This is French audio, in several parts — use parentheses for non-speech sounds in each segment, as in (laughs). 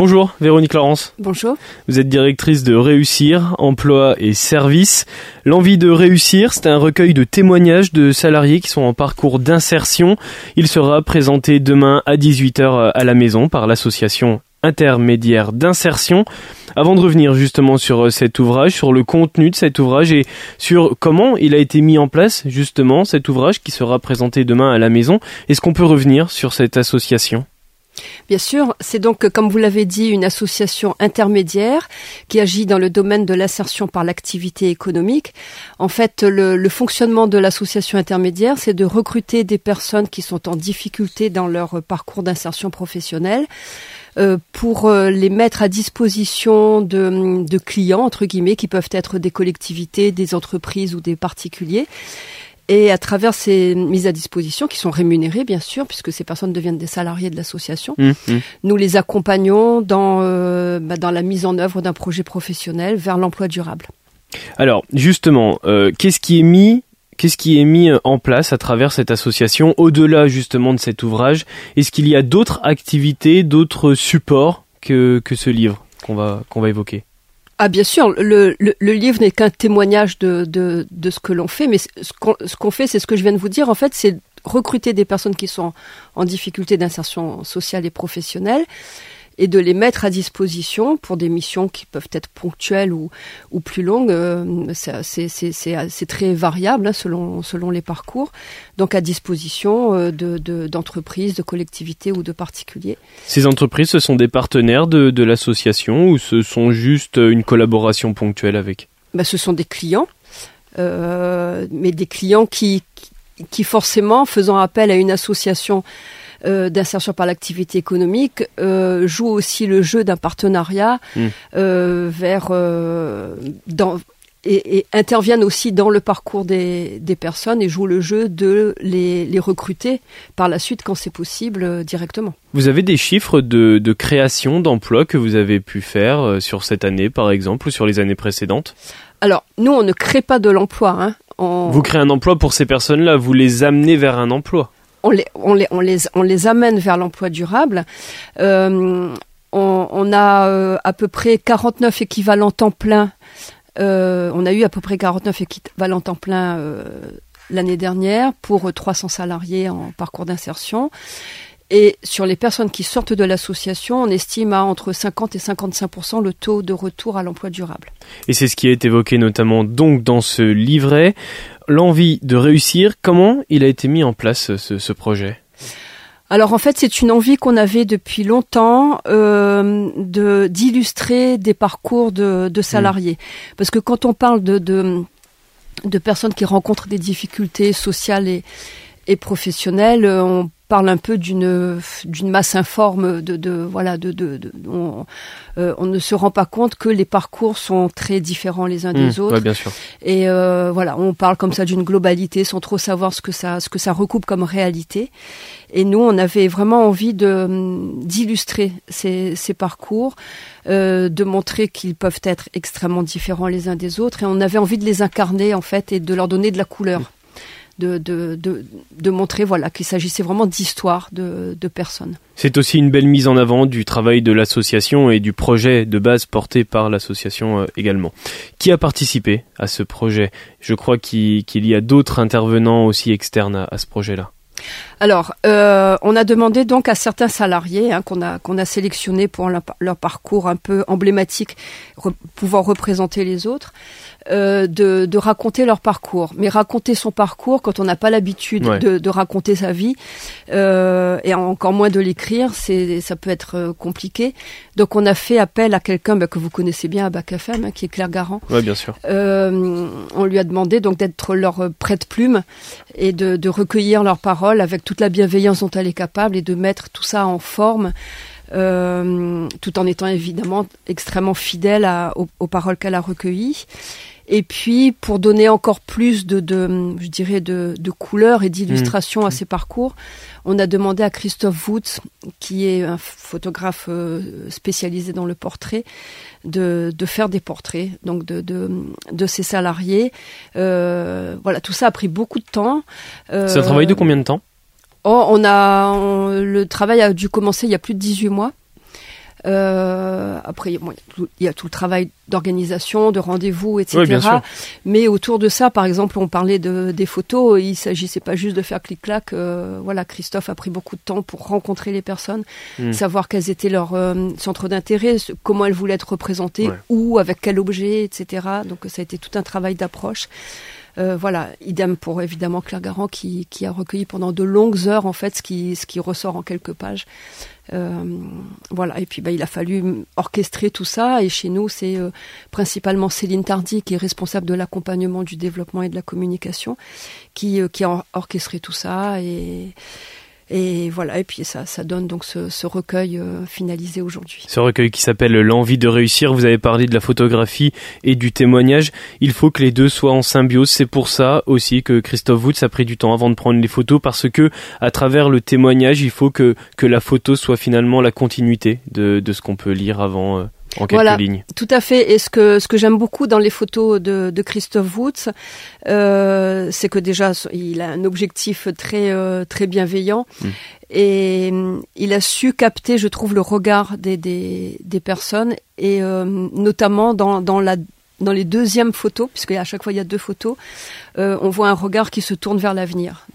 Bonjour Véronique Laurence. Bonjour. Vous êtes directrice de Réussir, Emploi et Services. L'envie de réussir, c'est un recueil de témoignages de salariés qui sont en parcours d'insertion. Il sera présenté demain à 18h à la maison par l'association intermédiaire d'insertion. Avant de revenir justement sur cet ouvrage, sur le contenu de cet ouvrage et sur comment il a été mis en place justement cet ouvrage qui sera présenté demain à la maison, est-ce qu'on peut revenir sur cette association? Bien sûr, c'est donc, comme vous l'avez dit, une association intermédiaire qui agit dans le domaine de l'insertion par l'activité économique. En fait, le, fonctionnement de l'association intermédiaire, c'est de recruter des personnes qui sont en difficulté dans leur parcours d'insertion professionnelle. Euh, pour euh, les mettre à disposition de, de clients, entre guillemets, qui peuvent être des collectivités, des entreprises ou des particuliers, et à travers ces mises à disposition, qui sont rémunérées bien sûr, puisque ces personnes deviennent des salariés de l'association, mmh, mmh. nous les accompagnons dans, euh, bah, dans la mise en œuvre d'un projet professionnel vers l'emploi durable. Alors justement, euh, qu'est-ce qui est mis Qu'est-ce qui est mis en place à travers cette association au-delà justement de cet ouvrage? Est-ce qu'il y a d'autres activités, d'autres supports que, que ce livre qu'on va, qu'on va évoquer? Ah bien sûr, le, le, livre n'est qu'un témoignage de, ce que l'on fait, mais ce qu'on qu'on fait, c'est ce que je viens de vous dire, en fait, c'est recruter des personnes qui sont en difficulté d'insertion sociale et professionnelle et de les mettre à disposition pour des missions qui peuvent être ponctuelles ou, ou plus longues. Euh, c'est très variable hein, selon, selon les parcours. Donc à disposition euh, d'entreprises, de, de, collectivités ou de particuliers. Ces entreprises, ce sont des partenaires de, de l'association ou ce sont juste une collaboration ponctuelle avec? Ben, Ce sont des clients. Euh, mais des clients qui, qui forcément, faisant appel à une association euh, d'insertion par l'activité économique euh, joue aussi le jeu d'un partenariat hmm. euh, vers dans et, et, interviennent aussi dans le parcours des, des, personnes et jouent le jeu de les, les recruter par la suite quand c'est possible directement. Vous avez des chiffres de, de création d'emplois que vous avez pu faire sur cette année par exemple ou sur les années précédentes? Alors nous on ne crée pas de l'emploi. Hein. Vous créez un emploi pour ces personnes-là, vous les amenez vers un emploi on les, amène vers l'emploi durable. Euh, on, a euh, à peu près 49 équivalents temps plein. Euh, on a eu à peu près 49 équivalents temps plein l'année dernière pour 300 salariés en parcours d'insertion. Et sur les personnes qui sortent de l'association, on estime à entre 50 et 55% le taux de retour à l'emploi durable. Et c'est ce qui est évoqué notamment donc dans ce livret l'envie de réussir. Comment il a été mis en place ce, projet? Alors en fait, c'est une envie qu'on avait depuis longtemps euh, de d'illustrer des parcours de, de salariés, mmh. parce que quand on parle de, de, de personnes qui rencontrent des difficultés sociales et, et professionnelles, on parle un peu d'une d'une masse informe de, de voilà de, de, de on, euh, on, ne se rend pas compte que les parcours sont très différents les uns des mmh, autres. Ouais, bien sûr. Et euh, voilà, on parle comme ça d'une globalité sans trop savoir ce que ça ce que ça recoupe comme réalité. Et nous, on avait vraiment envie de d'illustrer ces, ces parcours, euh, de montrer qu'ils peuvent être extrêmement différents les uns des autres, et on avait envie de les incarner en fait et de leur donner de la couleur de, de, de, montrer voilà, qu'il s'agissait vraiment d'histoire de, de personnes. C'est aussi une belle mise en avant du travail de l'association et du projet de base porté par l'association euh, également. Qui a participé à ce projet? Je crois qu'il y a d'autres intervenants aussi externes à, ce projet-là. Alors, euh, on a demandé donc à certains salariés hein, qu'on a qu'on a sélectionnés pour leur, parcours un peu emblématique, pouvoir représenter les autres, euh, de, de, raconter leur parcours. Mais raconter son parcours quand on n'a pas l'habitude de, de, raconter sa vie euh, et encore moins de l'écrire, c'est ça peut être euh, compliqué. Donc on a fait appel à quelqu'un bah, que vous connaissez bien à Bac FM, hein, qui est Claire Garand. Ouais, bien sûr. Euh, on lui a demandé donc d'être leur prête-plume et de, de recueillir leurs paroles avec toute la bienveillance dont elle est capable et de mettre tout ça en forme. Euh, tout en étant évidemment extrêmement fidèle à, aux, aux, paroles qu'elle a recueillies. Et puis, pour donner encore plus de, de je dirais, de, de couleur et d'illustration à mmh. ces parcours, on a demandé à Christophe Woods, qui est un photographe euh, spécialisé dans le portrait, de, de faire des portraits donc de, de, de ces salariés. Euh, voilà, tout ça a pris beaucoup de temps. Euh, C'est un travail de combien de temps? Oh, on a, le travail a dû commencer il y a plus de 18 mois. Euh, après, bon, il y a tout le travail d'organisation, de rendez-vous, etc. Oui, bien sûr. Mais autour de ça, par exemple, on parlait de, des photos. Il s'agissait pas juste de faire clic-clac. Euh, voilà, Christophe a pris beaucoup de temps pour rencontrer les personnes, Mm. savoir quels étaient leurs euh, centres d'intérêt, comment elles voulaient être représentées, Ouais. où, avec quel objet, etc. Donc ça a été tout un travail d'approche. Euh, voilà, idem pour évidemment Claire Garand qui, qui a recueilli pendant de longues heures en fait ce qui, ce qui ressort en quelques pages. Euh, voilà, et puis bah, il a fallu orchestrer tout ça. Et chez nous, c'est euh, principalement Céline Tardy qui est responsable de l'accompagnement du développement et de la communication, qui, qui a or- orchestré tout ça. Et, et voilà, et puis ça, ça donne donc ce, ce recueil euh, finalisé aujourd'hui. Ce recueil qui s'appelle L'envie de réussir, vous avez parlé de la photographie et du témoignage. Il faut que les deux soient en symbiose. C'est pour ça aussi que Christophe Woods a pris du temps avant de prendre les photos parce que à travers le témoignage, il faut que, que la photo soit finalement la continuité de, de ce qu'on peut lire avant euh, en quelques Voilà. lignes. Tout à fait. Et ce que ce que j'aime beaucoup dans les photos de, de Christophe Woods, euh, c'est que déjà il a un objectif très euh, très bienveillant Mm. et hum, il a su capter, je trouve, le regard des des, des personnes et euh, notamment dans dans la dans les deuxièmes photos, puisque à chaque fois il y a deux photos, on voit un regard qui se tourne vers l'avenir.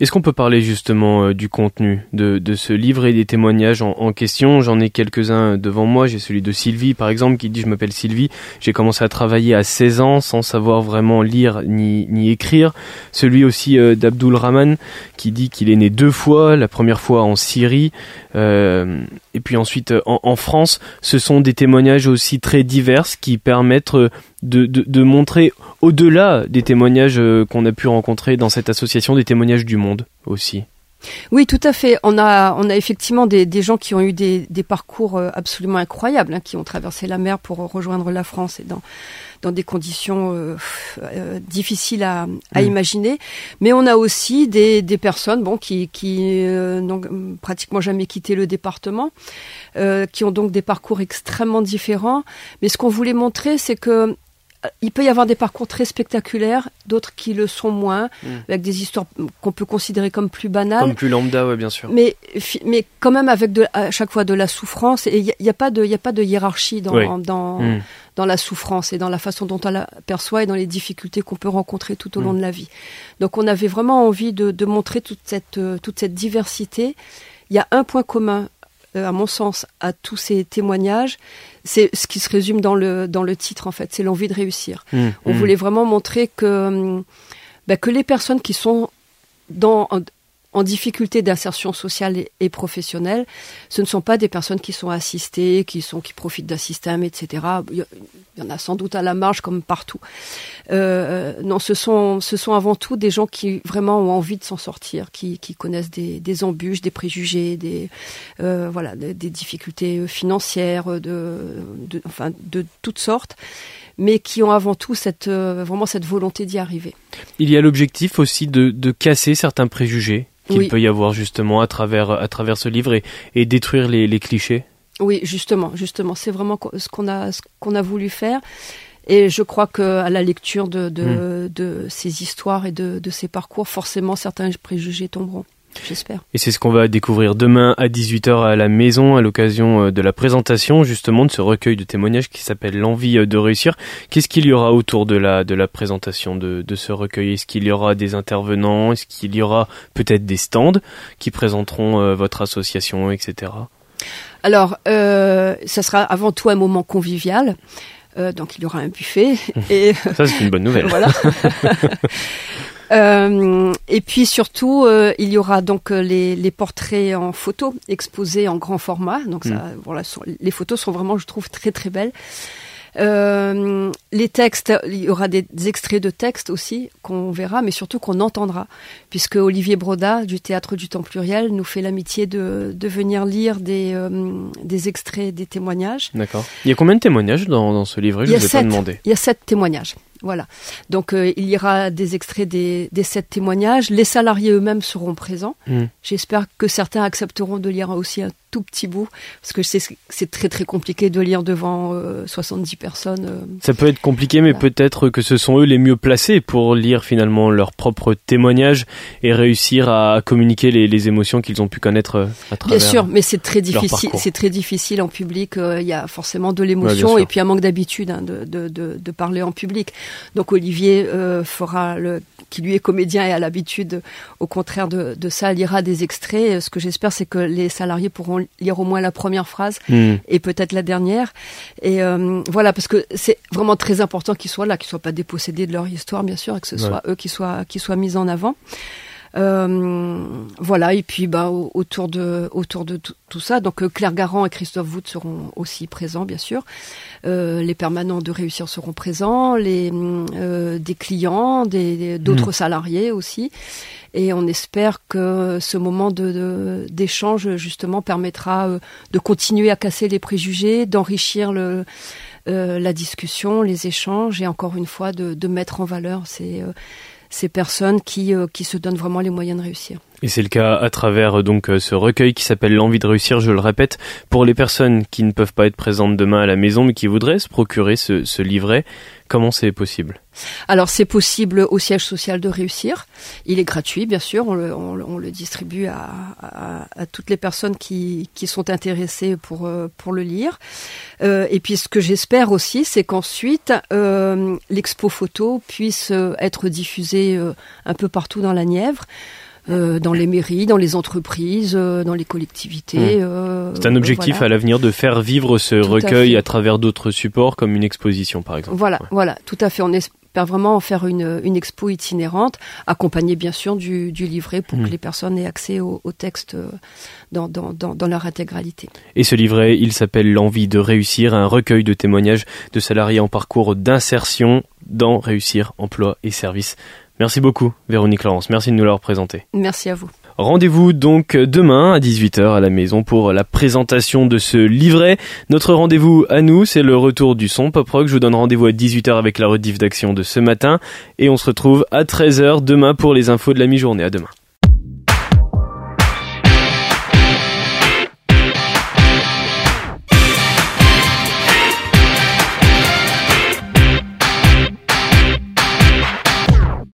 Est-ce qu'on peut parler justement euh, du contenu de, de ce livre et des témoignages en, question? J'en ai quelques-uns devant moi. J'ai celui de Sylvie, par exemple, qui dit Je m'appelle Sylvie. J'ai commencé à travailler à 16 ans sans savoir vraiment lire ni, ni écrire. Celui aussi euh, d'Abdul Rahman, qui dit qu'il est né deux fois. La première fois en Syrie, euh, et puis ensuite en, France. Ce sont des témoignages aussi très divers qui permettent de, de montrer au-delà des témoignages euh, qu'on a pu rencontrer dans cette association, des témoignages du monde aussi. Oui, tout à fait. On a, on a effectivement des, des gens qui ont eu des, des parcours euh, absolument incroyables, hein, qui ont traversé la mer pour rejoindre la France et dans, dans des conditions euh, euh, difficiles à, à imaginer. Mais on a aussi des, des personnes bon, qui, qui euh, n'ont pratiquement jamais quitté le département, qui ont donc des parcours extrêmement différents. Mais ce qu'on voulait montrer, c'est que il peut y avoir des parcours très spectaculaires, d'autres qui le sont moins, Mm. avec des histoires qu'on peut considérer comme plus banales. Comme plus lambda, ouais, bien sûr. Mais, mais quand même avec de, à chaque fois de la souffrance. Et il n'y a, y a pas de, y a pas de hiérarchie dans, Oui. dans, Mm. dans la souffrance et dans la façon dont on la perçoit et dans les difficultés qu'on peut rencontrer tout au long Mm. de la vie. Donc on avait vraiment envie de, de montrer toute cette, euh, toute cette diversité. Il y a un point commun, à mon sens, à tous ces témoignages. C'est ce qui se résume dans le, dans le titre, en fait. C'est l'envie de réussir. Mm. On Mm. voulait vraiment montrer que, hum, bah, que les personnes qui sont dans, en, en difficulté d'insertion sociale et, et professionnelle, ce ne sont pas des personnes qui sont assistées, qui sont qui profitent d'un système, etc. Il y, en a sans doute à la marge comme partout. Euh, non, ce sont ce sont avant tout des gens qui vraiment ont envie de s'en sortir, qui, qui connaissent des, des embûches, des préjugés, des euh, voilà des, des difficultés financières, de, de enfin de toutes sortes, mais qui ont avant tout cette euh, vraiment cette volonté d'y arriver. Il y a l'objectif aussi de, de casser certains préjugés qu'il Oui. peut y avoir justement à travers, à travers ce livre et, et détruire les, les clichés? Oui, justement, justement, c'est vraiment ce qu'on a, ce qu'on a voulu faire. Et je crois que à la lecture de, de, de ces histoires et de, de ces parcours, forcément, certains préjugés tomberont. J'espère. Et c'est ce qu'on va découvrir demain à 18h à la maison à l'occasion euh, de la présentation justement de ce recueil de témoignages qui s'appelle L'envie euh, de réussir. Qu'est-ce qu'il y aura autour de la, de la présentation de, de ce recueil? Est-ce qu'il y aura des intervenants? Est-ce qu'il y aura peut-être des stands qui présenteront euh, votre association, etc. Alors, euh, ça sera avant tout un moment convivial. Euh, donc, il y aura un buffet. (laughs) et Ça c'est une bonne nouvelle. voilà. (laughs) Euh, et puis surtout, euh, il y aura donc euh, les, les portraits en photo exposés en grand format. Donc ça, voilà, sont- les photos sont vraiment, je trouve, très très belles. Euh, les textes, il y aura des, des extraits de textes aussi qu'on verra, mais surtout qu'on entendra, puisque Olivier Broda du Théâtre du Temps Pluriel nous fait l'amitié de, de venir lire des, euh, des extraits, des témoignages. D'accord. Il y a combien de témoignages dans, dans ce livret Je ne vous ai pas demandé. Il y a sept témoignages. Voilà. Donc euh, il y aura des extraits des, des sept témoignages. Les salariés eux-mêmes seront présents. Mm. J'espère que certains accepteront de lire aussi un tout petit bout, parce que c'est très très compliqué de lire devant 70 personnes. Ça peut être compliqué, mais peut-être que ce sont eux les mieux placés pour lire finalement leur propre témoignage et réussir à communiquer les, les émotions qu'ils ont pu connaître à travers. Bien sûr, mais c'est très difficile. C'est très difficile en public. Il y a forcément de l'émotion et puis un manque d'habitude hein, de, de, de, de, parler en public. Donc Olivier fera le qui lui est comédien et a l'habitude, au contraire de, de, ça, lira des extraits. Ce que j'espère, c'est que les salariés pourront lire au moins la première phrase hmm. et peut-être la dernière. Et euh, voilà, parce que c'est vraiment très important qu'ils soient là, qu'ils soient pas dépossédés de leur histoire, bien sûr, et que ce soit eux qui soient qui soient mis en avant. Euh, voilà, et puis bah, autour de, autour de tout, ça, donc euh, Claire Garand et Christophe Wood seront aussi présents, bien sûr. Euh, les permanents de réussir seront présents, les, euh, des clients, des, d'autres mmh. salariés aussi. Et on espère que ce moment de, d'échange, justement, permettra euh, de continuer à casser les préjugés, d'enrichir le, la discussion, les échanges, et encore une fois, de, de mettre en valeur ces ces personnes qui, euh, qui se donnent vraiment les moyens de réussir. Et c'est le cas à travers euh, donc euh, ce recueil qui s'appelle L'envie de réussir, je le répète, pour les personnes qui ne peuvent pas être présentes demain à la maison mais qui voudraient se procurer ce, ce livret. Comment c'est possible? Alors c'est possible au siège social de réussir. Il est gratuit, bien sûr. On le, on, le distribue à, à, à, toutes les personnes qui, qui sont intéressées pour, euh, pour le lire. Euh, et puis ce que j'espère aussi, c'est qu'ensuite euh, l'expo photo puisse être diffusée un peu partout dans la Nièvre. Euh, dans les mairies, dans les entreprises, euh, dans les collectivités. Mmh. Euh, c'est un objectif à l'avenir de faire vivre ce recueil à, travers d'autres supports, comme une exposition par exemple. Voilà, voilà, tout à fait. On espère vraiment en faire une, une expo itinérante, accompagnée bien sûr du, du livret pour que mmh. les personnes aient accès au, au texte dans, dans, dans, dans, leur intégralité. Et ce livret, il s'appelle L'envie de réussir, un recueil de témoignages de salariés en parcours d'insertion dans réussir, emploi et services. Merci beaucoup, Véronique Laurence. Merci de nous l'avoir présenté. Merci à vous. Rendez-vous donc demain à 18h à la maison pour la présentation de ce livret. Notre rendez-vous à nous, c'est le retour du son pop rock. Je vous donne rendez-vous à 18h avec la rediff d'action de ce matin et on se retrouve à 13h demain pour les infos de la mi-journée. À demain.